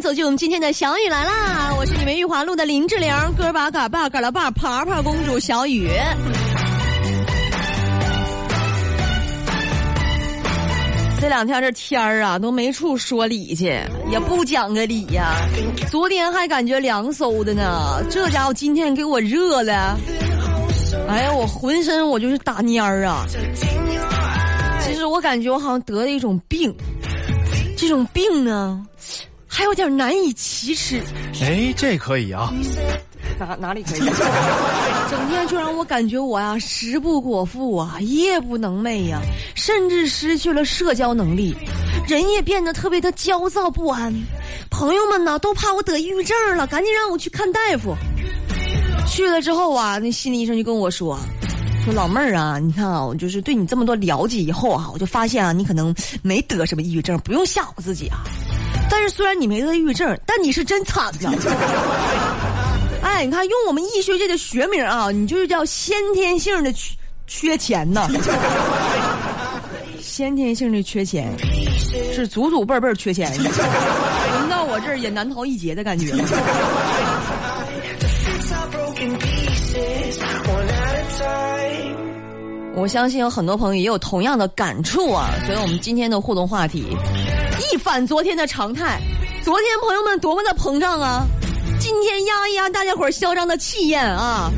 走进我们今天的小雨来啦！我是你们玉华路的林志玲，哥巴嘎巴嘎拉巴爬爬公主小雨。这两天这天儿啊，都没处说理去，也不讲个理呀。昨天还感觉凉飕的呢，这家伙今天给我热的，哎呀，我浑身我就是打蔫儿啊。其实我感觉我好像得了一种病，这种病呢，还有点难以启齿。哎，这可以啊。哪哪里可以？整天就让我感觉我呀，食不果腹啊，夜不能寐呀，甚至失去了社交能力，人也变得特别的焦躁不安。朋友们呢，都怕我得抑郁症了，赶紧让我去看大夫。去了之后啊，那心理医生就跟我说：“说老妹儿啊，你看啊，我就是对你这么多了解以后啊，我就发现啊，你可能没得什么抑郁症，不用吓唬自己啊。但是虽然你没得抑郁症，但你是真惨呐。”哎，你看，用我们医学界的学名啊，你就是叫先天性的缺缺钱呐。先天性的缺钱，是祖祖辈辈缺钱，轮到我这儿也难逃一劫的感觉。我相信有很多朋友也有同样的感触啊，所以我们今天的互动话题一反昨天的常态。昨天朋友们多么的膨胀啊！今天压一压大家伙儿嚣张的气焰啊！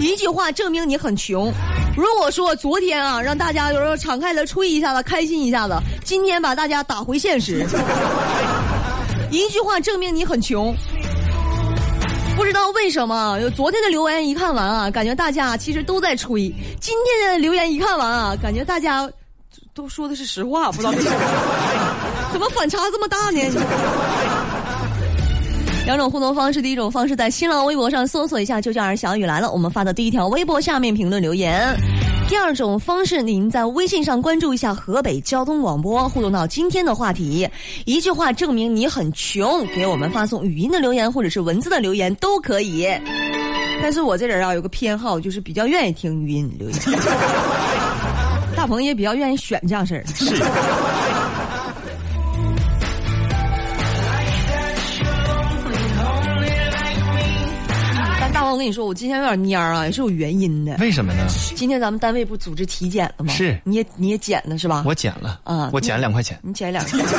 一句话证明你很穷。如果说昨天啊让大家就是敞开的吹一下子，开心一下子，今天把大家打回现实。一句话证明你很穷。不知道为什么，有昨天的留言一看完啊，感觉大家其实都在吹；今天的留言一看完啊，感觉大家都说的是实话。不知道为什么，怎么反差这么大呢？两种互动方式，第一种方式在新浪微博上搜索一下“就叫儿小雨来了”，我们发的第一条微博下面评论留言；第二种方式，您在微信上关注一下河北交通广播，互动到今天的话题，一句话证明你很穷，给我们发送语音的留言或者是文字的留言都可以。但是我这人啊有个偏好，就是比较愿意听语音留言。大鹏也比较愿意选这样式儿。是。跟你说，我今天有点蔫儿啊，也是有原因的。为什么呢？今天咱们单位不组织体检了吗？是，你也你也减了是吧？我减了啊，我减了两块钱。你减两块钱。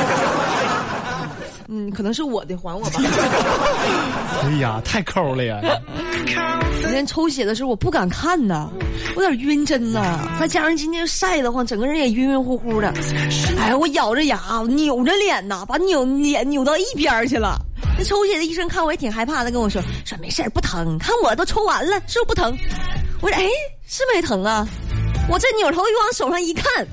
嗯，可能是我的，还我吧。哎呀，太抠了呀！昨天抽血的时候，我不敢看呐，我有点晕针呐。再加上今天晒得慌，整个人也晕晕乎乎的。哎，我咬着牙，扭着脸呐，把扭脸扭到一边去了。抽血的医生看我也挺害怕的，跟我说说没事不疼，看我都抽完了，是不是不疼？我说哎，是没疼啊。我这扭头一往手上一看，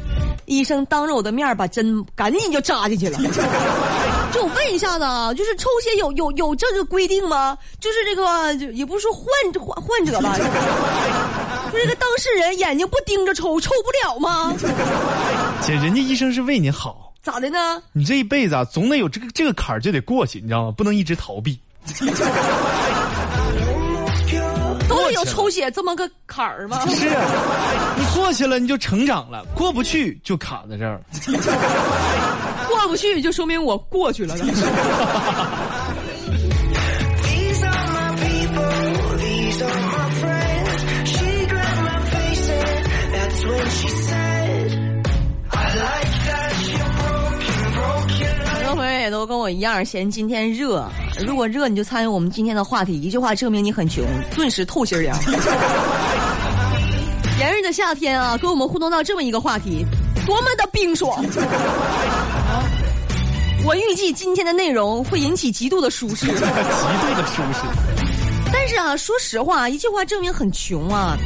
医生当着我的面把针赶紧就扎进去了。就我问一下子啊，就是抽血有有有这个规定吗？就是这个也不是说患患患者吧，就这个当事人眼睛不盯着抽，抽不了吗？姐，人家医生是为你好，咋的呢？你这一辈子啊，总得有这个这个坎儿就得过去，你知道吗？不能一直逃避。都得有抽血这么个坎儿吗？是，你过去了你就成长了，过不去就卡在这儿。过不去就说明我过去了。也都跟我一样嫌今天热，如果热你就参与我们今天的话题，一句话证明你很穷，顿时透心凉。炎热的夏天啊，跟我们互动到这么一个话题，多么的冰爽！我预计今天的内容会引起极度的舒适，极度的舒适。但是啊，说实话，一句话证明很穷啊。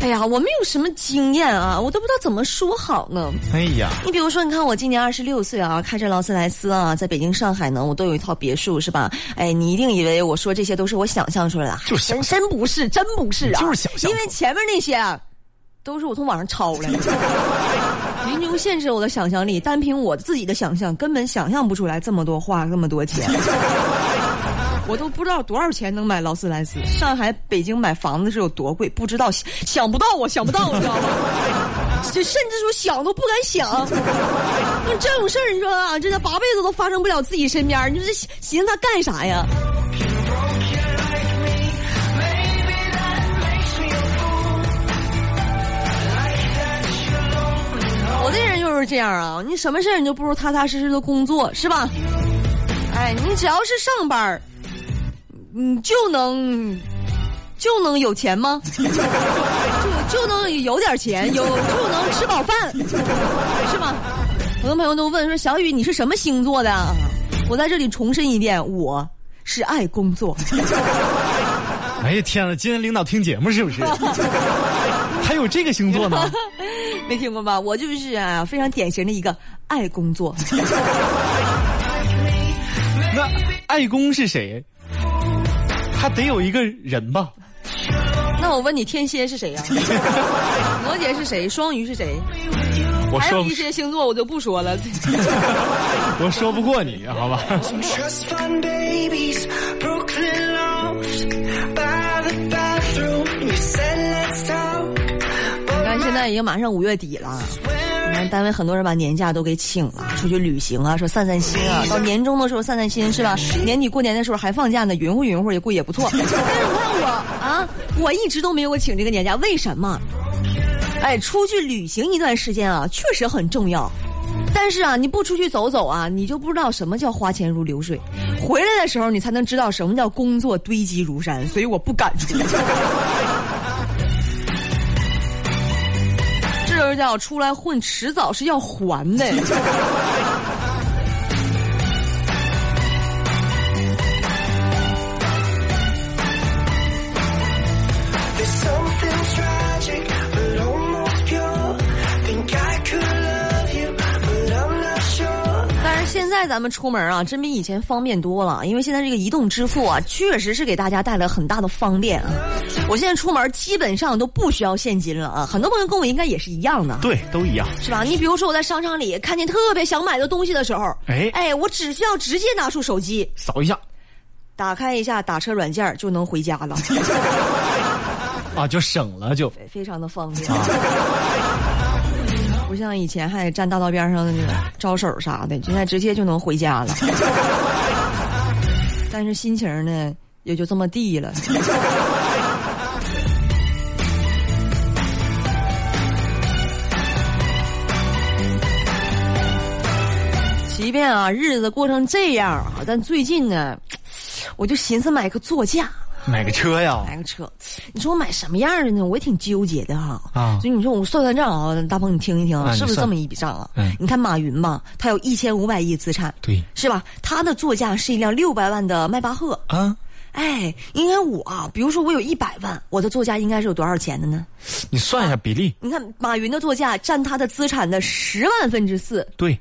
哎呀，我没有什么经验啊，我都不知道怎么说好呢。哎呀，你比如说，你看我今年二十六岁啊，开着劳斯莱斯啊，在北京、上海呢，我都有一套别墅，是吧？哎，你一定以为我说这些都是我想象出来的，就是真真不是，真不是啊，就是想象。因为前面那些啊，都是我从网上抄来的。贫穷限制我的想象力，单凭我自己的想象，根本想象不出来这么多话，这么多钱。我都不知道多少钱能买劳斯莱斯。上海、北京买房子是有多贵，不知道，想不到，我想不到，你知道吗？这甚至说想都不敢想。那这种事儿，你说啊，这八辈子都发生不了自己身边，你这寻思他干啥呀？我这人就是这样啊，你什么事儿你就不如踏踏实实的工作，是吧？哎，你只要是上班儿，你就能就能有钱吗？就就能有点钱，有就能吃饱饭，是吗？很多朋友都问说：“小雨，你是什么星座的？”我在这里重申一遍，我是爱工作。哎呀天呐，今天领导听节目是不是？还有这个星座呢？没听过吧？我就是啊，非常典型的一个爱工作。那爱公是谁？他得有一个人吧？那我问你，天蝎是谁呀？摩羯是谁？双鱼是谁？我说还有一些星座我就不说了。我说不过你，好吧. 你看，现在已经马上五月底了，单位很多人把年假都给请了，出去旅行啊，说散散心啊。到年终的时候散散心是吧？年底过年的时候还放假呢，匀乎匀乎也过也不错。但是你看我啊，我一直都没有请这个年假，为什么？哎，出去旅行一段时间啊，确实很重要。但是啊，你不出去走走啊，你就不知道什么叫花钱如流水。回来的时候，你才能知道什么叫工作堆积如山。所以我不敢出去。这叫出来混，迟早是要还的。在咱们出门啊，真比以前方便多了，因为现在这个移动支付啊，确实是给大家带来很大的方便啊。我现在出门基本上都不需要现金了啊，很多朋友跟我应该也是一样的。对，都一样。是吧？你比如说我在商场里看见特别想买的东西的时候，哎哎，我只需要直接拿出手机，扫一下打开一下打车软件就能回家了，啊，就省了就。非非常的方便。不像以前还得站大道边上那个招手啥的，现在直接就能回家了。但是心情呢，也就这么地了。即便啊日子过成这样啊，但最近呢，我就寻思买个座驾。买个车呀？买个车，你说我买什么样的呢？我也挺纠结的哈。啊所以你说我算算账啊，大鹏你听一听啊是不是这么一笔账啊？嗯你看马云吧，他有一千五百亿资产，对是吧？他的座驾是一辆六百万的迈巴赫。啊，哎，应该我啊，比如说我有一百万，我的座驾应该是有多少钱的呢？你算一下比例。你看马云的座驾占他的资产的十万分之四，对，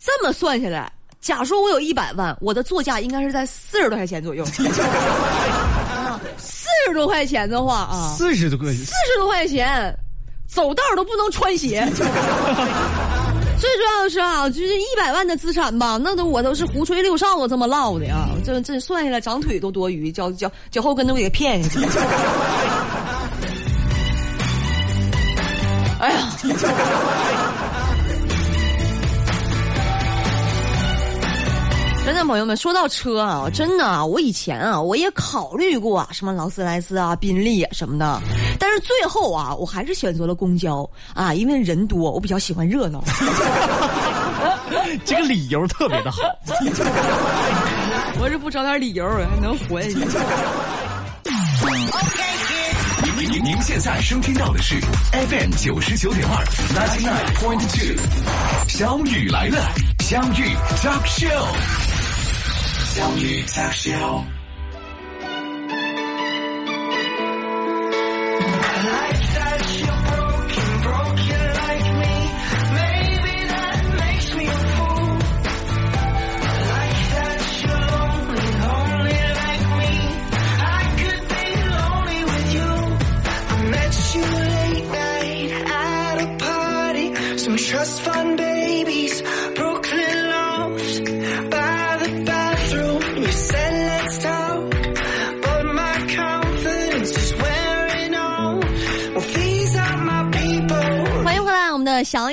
这么算下来，假说我有一百万，我的座驾应该是在四十多块钱左右。啊，四十多块钱的话啊，四十多个，四十多块钱，走道都不能穿鞋。最重要的是啊，就是一百万的资产吧，那都我都是胡吹六哨子这么唠的啊，这这算下来长腿都多余，脚脚脚后跟都给骗下去。哎呀！真的，朋友们，说到车啊，真的啊，我以前啊，我也考虑过啊，什么劳斯莱斯啊、宾利啊什么的，但是最后啊，我还是选择了公交啊，因为人多，我比较喜欢热闹。这个理由特别的好。我是不找点理由还能活下去。您您您现在收听到的是 FM 九十九点二，ninety nine point two，小雨来了，相遇 Talk Show，相遇 Talk Show。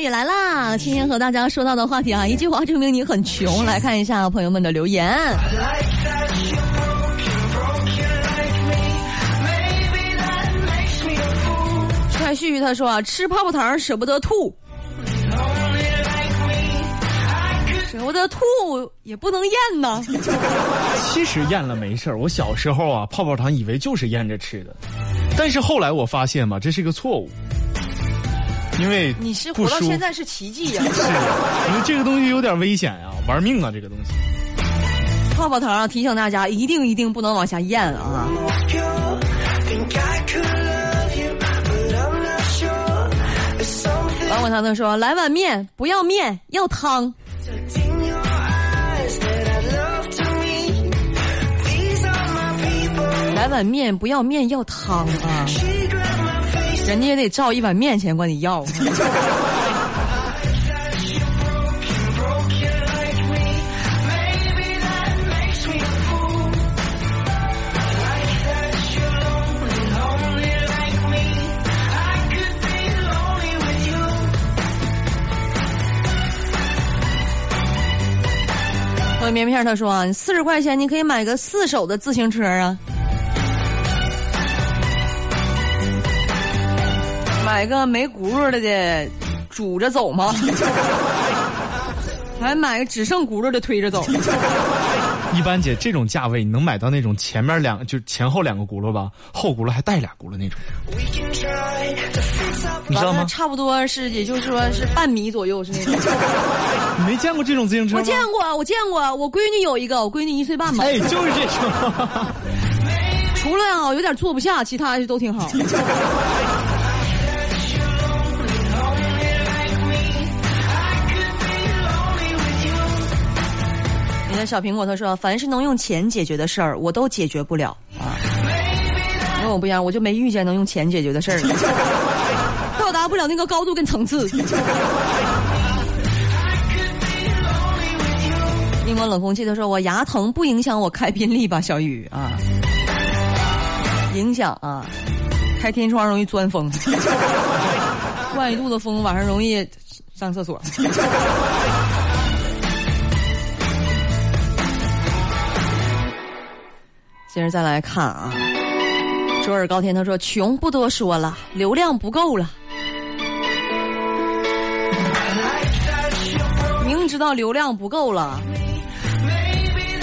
来啦！今天和大家说到的话题啊，一句话证明你很穷。来看一下朋友们的留言。Like. 蔡旭他说啊，吃泡泡糖舍不得吐舍不得吐也不能咽呐。其实咽了没事儿。我小时候啊，泡泡糖以为就是咽着吃的，但是后来我发现嘛，这是个错误，因为你是活到现在是奇迹呀、是，因为这个东西有点危险呀、啊，玩命啊，这个东西。泡泡糖啊，提醒大家，一定一定不能往下咽啊！王管糖糖说：“来碗面，不要面，要汤。”来碗面，不要面，要汤啊！人家也得照一碗面钱管你要。我棉片他说啊，四十块钱你可以买个四手的自行车啊。买个没轱辘的的，拄着走吗？还买个只剩轱辘的推着走。一般姐这种价位，你能买到那种前面两就前后两个轱辘吧，后轱辘还带俩轱辘那种.你知道吗？差不多是，也就是说是半米左右是那种。你没见过这种自行车吗？我见过，我见过，我闺女有一个，我闺女一岁半吧。哎，就是这种。除了啊有点坐不下，其他都挺好。的小苹果他说，凡是能用钱解决的事儿，我都解决不了啊。跟我不一样，我就没遇见能用钱解决的事儿，到达不了那个高度跟层次。英国冷空气他说，我牙疼不影响我开宾利吧，小雨啊。影响啊，开天窗容易钻风，灌一肚子风，晚上容易上厕所。接着再来看啊，周尔高天他说：“穷不多说了，流量不够了。明知道流量不够了，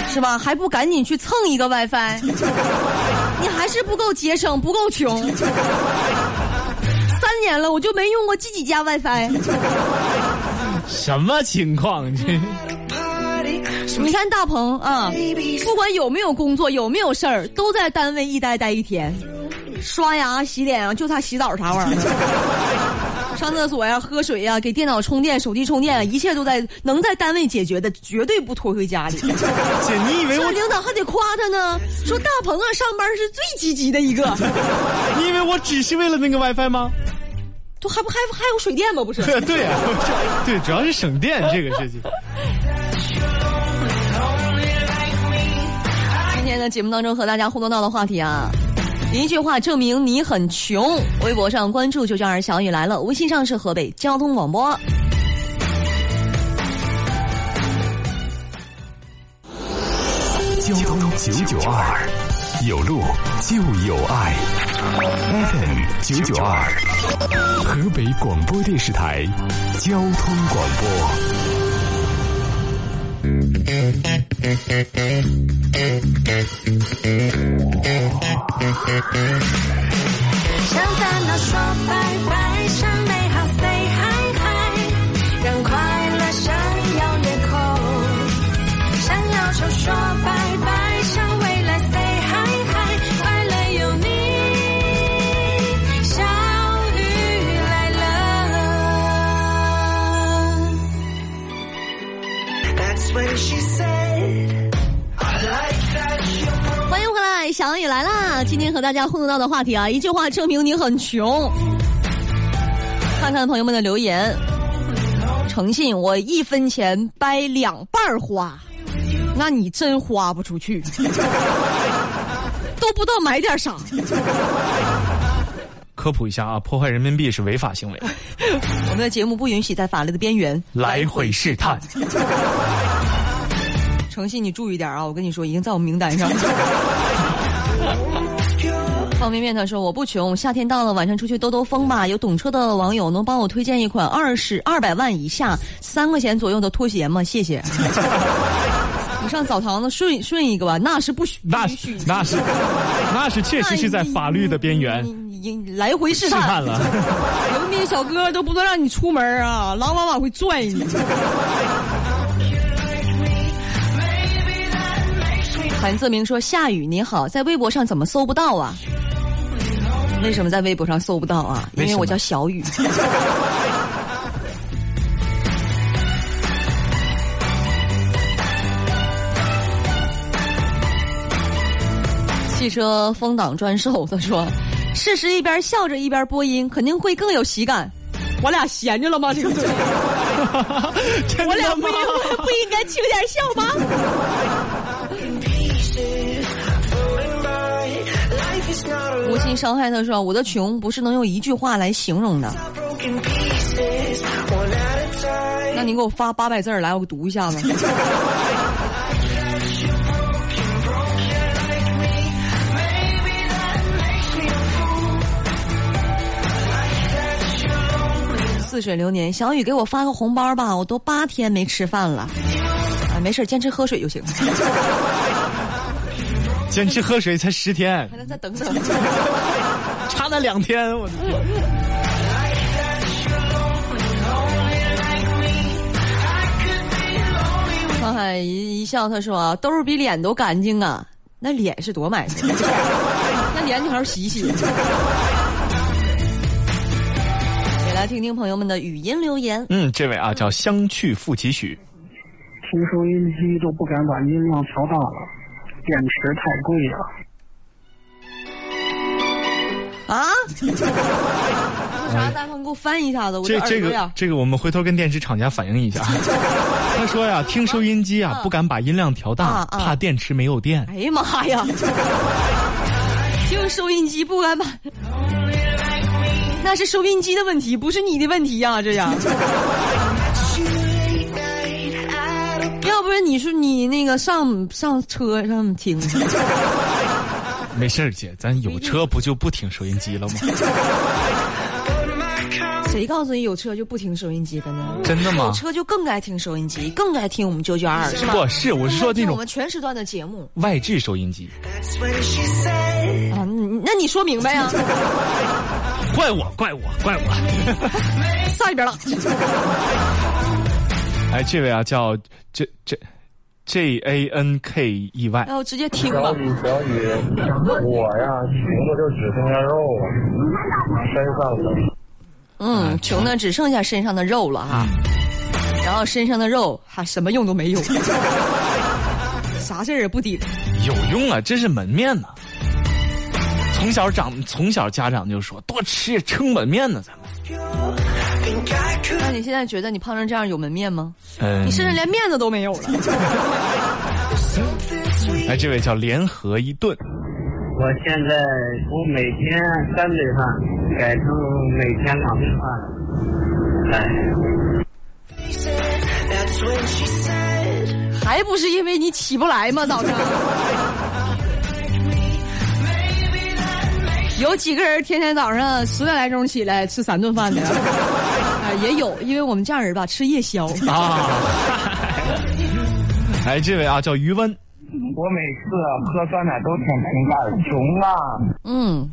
是吧？还不赶紧去蹭一个 WiFi？你还是不够节省，不够穷。三年了，我就没用过自己家 WiFi。什么情况？这 Party. 你看大鹏啊，不管有没有工作，有没有事儿，都在单位一待待一天，刷牙、洗脸啊，就差洗澡啥玩意儿。上厕所呀、喝水呀、给电脑充电、手机充电，一切都在能在单位解决的，绝对不拖回家里。姐，你以为这我领导还得夸他呢，说大鹏啊，上班是最积极的一个，你以为我只是为了那个 WiFi 吗？都还不还还有水电吗？不是？对呀、对，主要是省电这个事情。节目当中和大家互动到的话题啊，一句话证明你很穷。微博上关注“就叫儿小雨来了”，微信上是河北交通广播。交通九九二，有路就有爱。FM 九九二，河北广播电视台交通广播。向烦恼说拜拜，今天和大家互动到的话题啊，一句话证明你很穷。看看朋友们的留言，诚信，我一分钱掰两半儿花，那你真花不出去，都不知道买点啥。可科普一下啊，破坏人民币是违法行为，我们的节目不允许在法律的边缘来回试探。诚信，你注意点啊！我跟你说，已经在我们名单上。方便面他说我不穷，夏天到了，晚上出去兜兜风吧。有懂车的网友能帮我推荐一款二十二百万以下三块钱左右的拖鞋吗？谢谢。你上澡堂子顺顺一个吧，那是不许，那是那是那是确实是在法律的边缘你你你来回试试探了。有那些小哥都不能让你出门啊，狼往往会拽你。韩泽明说：“夏雨你好，在微博上怎么搜不到啊？为什么在微博上搜不到啊？因为我叫小雨。汽车风挡专售，他说：“事实一边笑着一边播音，肯定会更有喜感。”我俩闲着了吗？这个 我俩不应？不应该轻点笑吗？无心伤害他说：“我的穷不是能用一句话来形容的。”那你给我发八百字来，我读一下子。似水流年，小雨给我发个红包吧，我都八天没吃饭了。啊，没事，坚持喝水就行。坚持喝水才十天，还能再等等。差那两天，我！沧海一一笑，他说：“兜儿比脸都干净啊，那脸是多埋汰，那脸你好好洗洗。”也来听听朋友们的语音留言。嗯，这位啊叫相去复几许，听收音机都不敢把音量调大了，电池太贵了。啊？说啥？大鹏给我翻译一下子，我这这个。这个我们回头跟电池厂家反映一下。他说呀，听收音机啊不敢把音量调大怕电池没有电。哎呀妈呀！听收音机不敢把，那是收音机的问题，不是你的问题呀、这样。要不然你说你那个上上车上听，没事儿姐，咱有车不就不听收音机了吗？谁告诉你有车就不听收音机的呢？真的吗有车就更该听收音机，更该听我们九九二，是吧？不是，我是说那种我们全时段的节目外置收音机。啊。那你说明白呀？怪我，怪我，怪我！上一边了。哎，这位啊叫这这 J A N K E Y，然后直接听吧。雨，小雨，我呀，穷的就只剩下肉了，身上的。嗯，穷的只剩下身上的肉了哈，然后身上的肉还什么用都没有，啥事儿也不顶。有用啊，这是门面呢。从小长，从小家长就说多吃撑门面呢，咱们。那你现在觉得你胖成这样有门面吗？嗯你，甚至连面子都没有了。哎，这位叫联合一顿，我现在从每天三顿饭改成每天两顿饭了。哎，还不是因为你起不来吗？早上。有几个人天天早上十点来钟起来吃三顿饭的？啊、也有，因为我们这样人吧吃夜宵。啊。哎，这位啊叫余温，我每次喝酸奶都舔瓶盖，穷啊！嗯，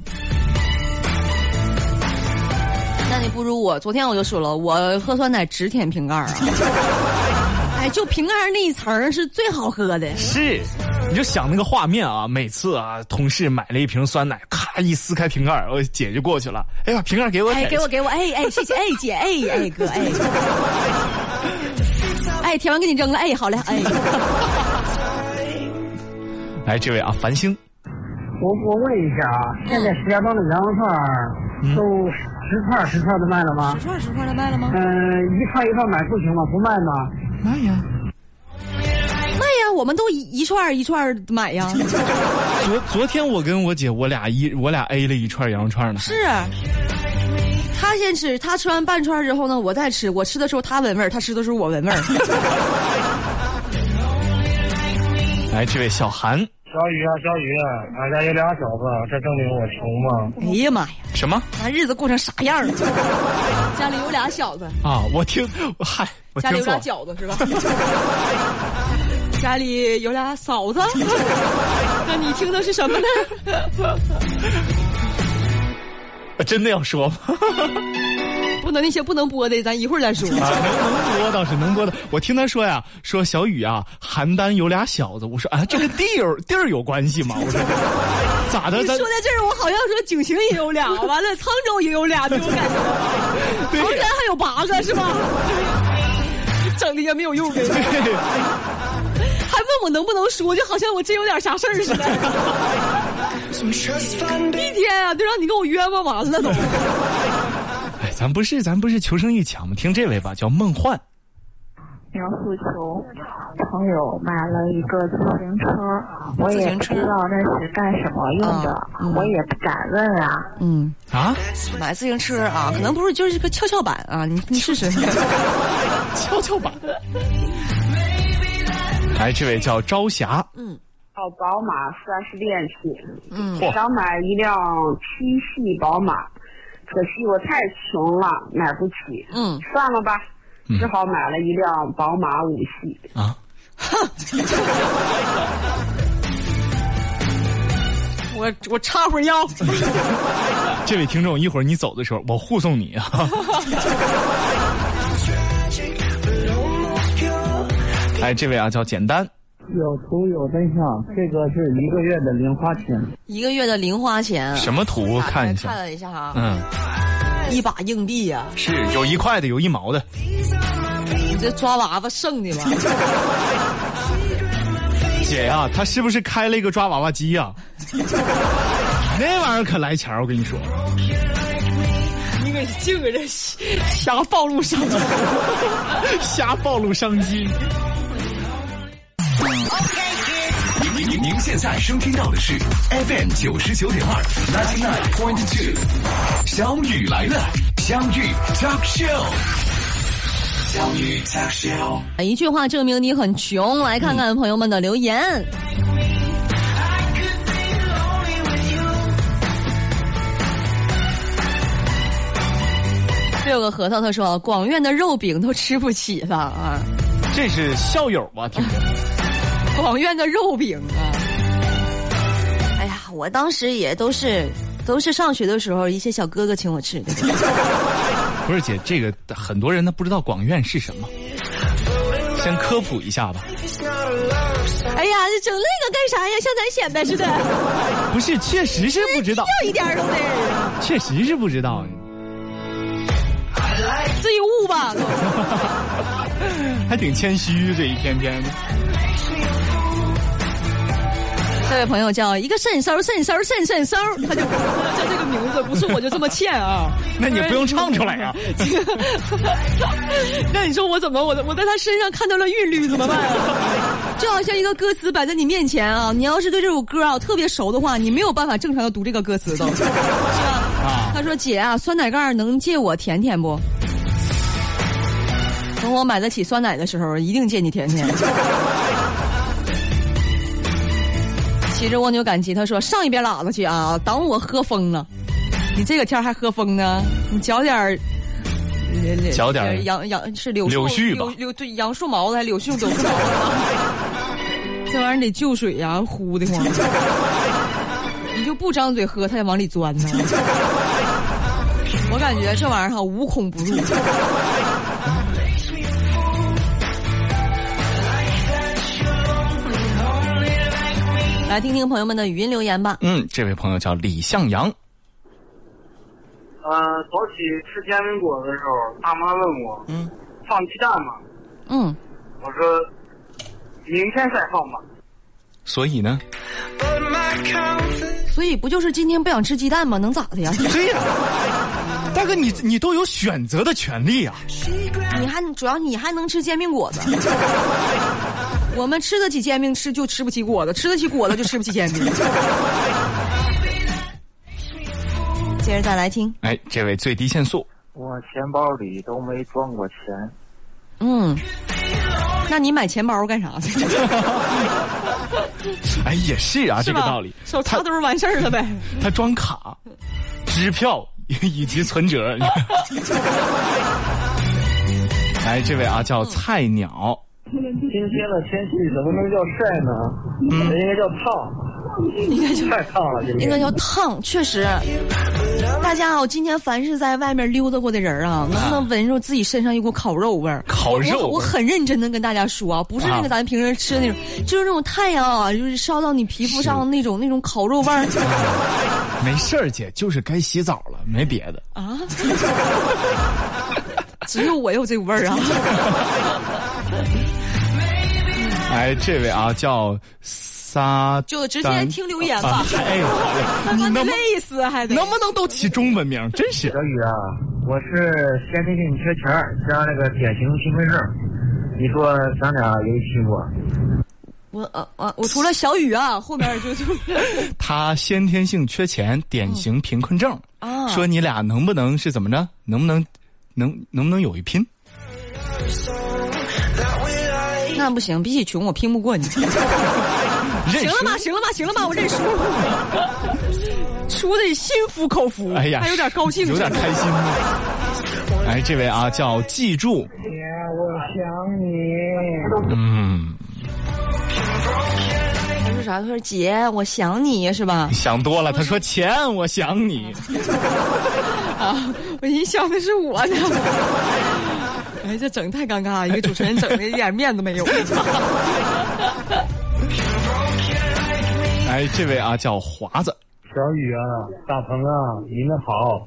那你不如我。昨天我就说了，我喝酸奶只舔瓶盖儿啊。哎，就瓶盖儿那一层儿是最好喝的。是，你就想那个画面啊，每次啊，同事买了一瓶酸奶，咔一撕开瓶盖儿，我姐就过去了，哎呀，瓶盖给我哎，给我给我，哎哎，谢谢，哎姐，哎哎哥，哎，哎，舔完给你扔了，哎，好嘞，哎，来，这位啊，繁星，我我问一下啊，现在石家庄的羊肉串儿都十串十串的卖了吗十？串十串的卖了吗？嗯、一串一串买不行吗？不卖吗？卖呀，卖呀，我们都一一串儿一串儿买呀。昨昨天我跟我姐我俩一我俩 A 了一串羊肉串呢，是，他先吃，他吃完半串之后呢，我再吃。我吃的时候他闻味儿，他吃的时候我闻味儿。来，这位小韩，小雨啊，小雨，俺家有俩小子，这证明我穷吗？哎呀妈呀，什么俺日子过成啥样了？家里有俩小子，啊？我听，嗨，我家里有俩。饺子是吧？家里有俩嫂子，那你听的是什么呢？真的要说吗？不能那些不能播的，咱一会儿再说。啊，能能播倒是能播的。我听他说呀，说小雨啊，邯郸有俩小子。我说啊，这个地儿地儿有关系吗？我说咋的？说在这儿，我好像说景行也有俩，完了沧州也有俩，这种感觉。对唐山还有八个是吧？整的也没有用的，还问我能不能说，就好像我真有点啥事儿似的。一天啊，都让你给我冤枉完了都。哎，咱不是咱不是求生欲强吗？听这位吧，叫梦幻。描述求朋友买了一个自行车，我也不知道那是干什么用的，啊嗯我也不敢问啊。嗯，啊，买自行车啊，可能不是就是个跷跷板啊，你你试试。跷跷板。来，这位叫朝霞，嗯哦宝马 4S 店去，嗯想买一辆七系宝马，可惜我太穷了，买不起。嗯，算了吧，嗯只好买了一辆宝马五系。啊，我我插会儿腰。这位听众，一会儿你走的时候，我护送你啊。哎，这位啊叫简单，有图有真相，这个是一个月的零花钱。一个月的零花钱，什么图？看一下。看了一下哈，嗯，一把硬币呀、是有一块的，有一毛的。你这抓娃娃剩的吧？姐呀、他是不是开了一个抓娃娃机呀、那玩意儿可来钱儿我跟你说。你可净搁这瞎暴露商机。瞎暴露商机。您您您您现在收听到的是 FM 九十九点二 ninety nine point two，小雨来了，相遇 talk show，小雨 talk show。一句话证明你很穷，来看看朋友们的留言。六个核桃他说广院的肉饼都吃不起了啊，这是校友吗？听着，广院的肉饼啊。哎呀，我当时也都是都是上学的时候一些小哥哥请我吃的。不是姐，这个很多人他不知道广院是什么，先科普一下吧。哎呀，这整那个干啥呀？像咱显摆似的，不是，确实是不知道，一点都没，确实是不知道。自己悟吧。还挺谦虚，这一天天的。这位朋友叫一个肾收肾收肾肾收，他就叫这个名字，不是我就这么欠啊。那你不用唱出来啊！那你说我怎么我我在他身上看到了韵律怎么办啊？就好像一个歌词摆在你面前啊，你要是对这首歌啊特别熟的话，你没有办法正常的读这个歌词都，是吧？啊，他说姐啊，酸奶盖能借我舔舔不？等我买得起酸奶的时候，一定借你舔舔。骑着蜗牛赶集，他说上一边喇子去啊，等我喝疯了。你这个天儿还喝疯呢？你嚼点儿，呃嚼点儿呃杨杨是柳柳絮吧柳柳对杨树毛子还柳絮柳树毛子？这玩意儿得就水呀、呼的慌。你就不张嘴喝，它也往里钻呢。我感觉这玩意儿哈无孔不入。来听听朋友们的语音留言吧。嗯，这位朋友叫李向阳，呃，早起吃煎饼果子的时候，大妈问我，嗯，放鸡蛋吗？嗯，我说，明天再放吧。所以呢，所以不就是今天不想吃鸡蛋吗？能咋的呀？对呀、大哥，你你都有选择的权利啊！你还主要你还能吃煎饼果子。我们吃得起煎饼，吃就吃不起果子；吃得起果子就吃不起煎饼。接着再来听，哎，这位最低限速，我钱包里都没装过钱。嗯，那你买钱包干啥去？哎，也是啊，是这个道理。手插兜完事儿了呗。他装卡、支票以及存折。来，这位啊叫菜鸟，今天的天气怎么能叫晒呢？应该叫烫，应该就太烫了，应该叫烫，确实。大家啊，我今天凡是在外面溜达过的人啊，能不能闻着自己身上一股烤肉味儿？烤肉我我很认真的跟大家说啊，不是那个啊咱平时吃的那种，就是那种太阳啊，就是烧到你皮肤上那种那种烤肉味儿 没事儿姐，就是该洗澡了，没别的。啊。只有我有这股味儿啊！哎，这位啊叫撒，就直接听留言吧啊哎，你能不累死还得能不能都起中文名？真是小雨啊，我是先天性缺钱儿加那个典型贫困症，你说咱俩有戏不？我呃呃，我除了小雨啊，后面就就 他先天性缺钱，典型贫困症。啊，说你俩能不能是怎么着？能不能能能不能有一拼？那不行，比起穷我拼不过你。行了吧，行了吧，行了吧，我认输。输的心服口服，哎呀，还有点高兴，有点开心呢。哎，这位啊叫记住，姐，我想你。嗯，他说啥？他说姐，我想你是吧？想多了。他说钱，我想你。啊，我一想的是我呢。哎，这整太尴尬了，一个主持人整的一点面子没有。哎，这位啊叫华子，小雨啊，大鹏啊，你们好。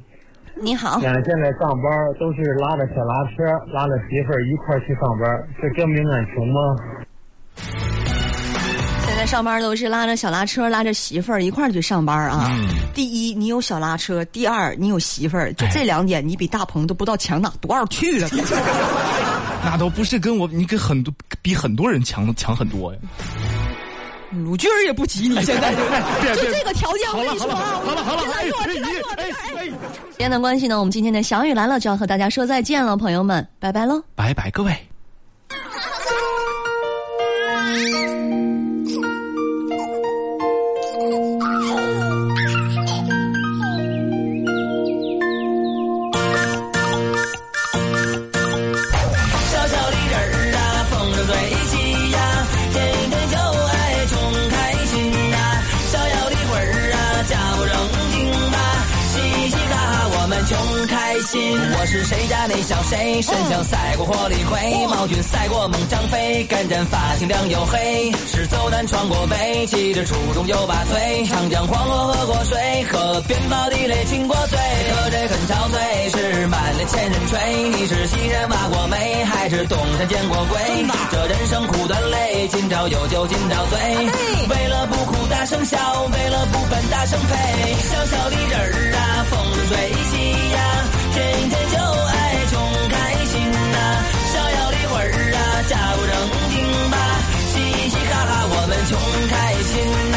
你好，俺现在上班都是拉着小拉车，拉着媳妇儿一块儿去上班，这证明俺穷吗？上班都是拉着小拉车，拉着媳妇儿一块儿去上班啊。嗯第一，你有小拉车；第二，你有媳妇儿。就这两点，你比大鹏都不知道强哪多少去了。那都不是跟我，你跟很多比很多人强强很多呀。鲁军儿也不及你现在就这个条件，我跟你说啊，好了好了，这难哎哎过这难过哎这哎，时间的关系呢，我们今天的小雨来了就要和大家说再见了，朋友们，拜拜喽。拜拜各位。我是谁家那小谁，身强赛过火力灰，毛俊赛过猛张飞，干战发型亮又黑，是走南闯过北，骑着楚中又八岁，长江黄河喝过水，河边宝地雷亲过嘴，喝这很憔悴，是满脸千人锤，你是西山挖过煤，还是东山见过鬼？这人生苦短累，今朝有酒今朝醉，为了不哭大声笑，为了不烦大声呸，小小的人儿啊，风筝最起呀，天天就爱穷开心呐、逍遥的魂儿啊，假不正经吧，嘻嘻哈哈我们穷开心呐、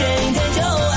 天天就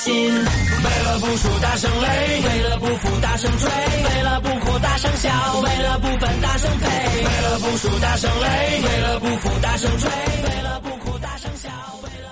心。为了不输大声擂，为了不服大声吹，为了不哭大声笑，为了不笨大声呸，为了不输大声擂，为了不服大声吹，为了不哭大声笑，为了。